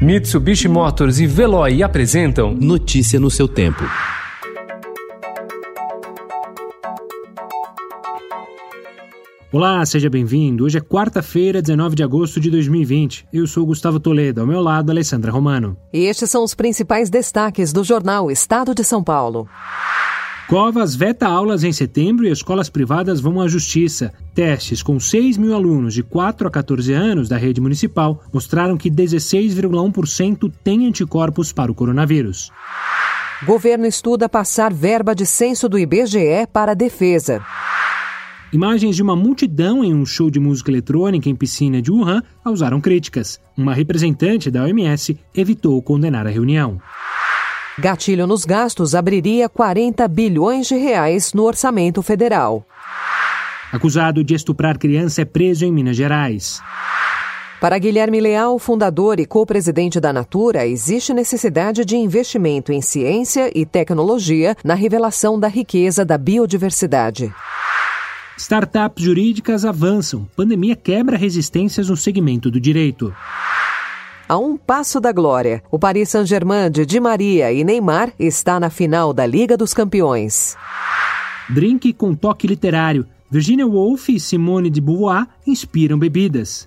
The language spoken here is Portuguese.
Mitsubishi Motors e Veloy apresentam Notícia no seu tempo. Olá, seja bem-vindo. Hoje é quarta-feira, 19 de agosto de 2020. Eu sou Gustavo Toledo, ao meu lado, Alessandra Romano. E estes são os principais destaques do jornal Estado de São Paulo. Covas veta aulas em setembro e escolas privadas vão à justiça. Testes com 6 mil alunos de 4 a 14 anos da rede municipal mostraram que 16,1% têm anticorpos para o coronavírus. Governo estuda passar verba de censo do IBGE para a defesa. Imagens de uma multidão em um show de música eletrônica em piscina de Wuhan causaram críticas. Uma representante da OMS evitou condenar a reunião. Gatilho nos gastos abriria 40 bilhões de reais no orçamento federal. Acusado de estuprar criança é preso em Minas Gerais. Para Guilherme Leal, fundador e co-presidente da Natura, existe necessidade de investimento em ciência e tecnologia na revelação da riqueza da biodiversidade. Startups jurídicas avançam. Pandemia quebra resistências no segmento do direito. A um passo da glória, o Paris Saint-Germain de Di Maria e Neymar está na final da Liga dos Campeões. Drink com toque literário. Virginia Woolf e Simone de Beauvoir inspiram bebidas.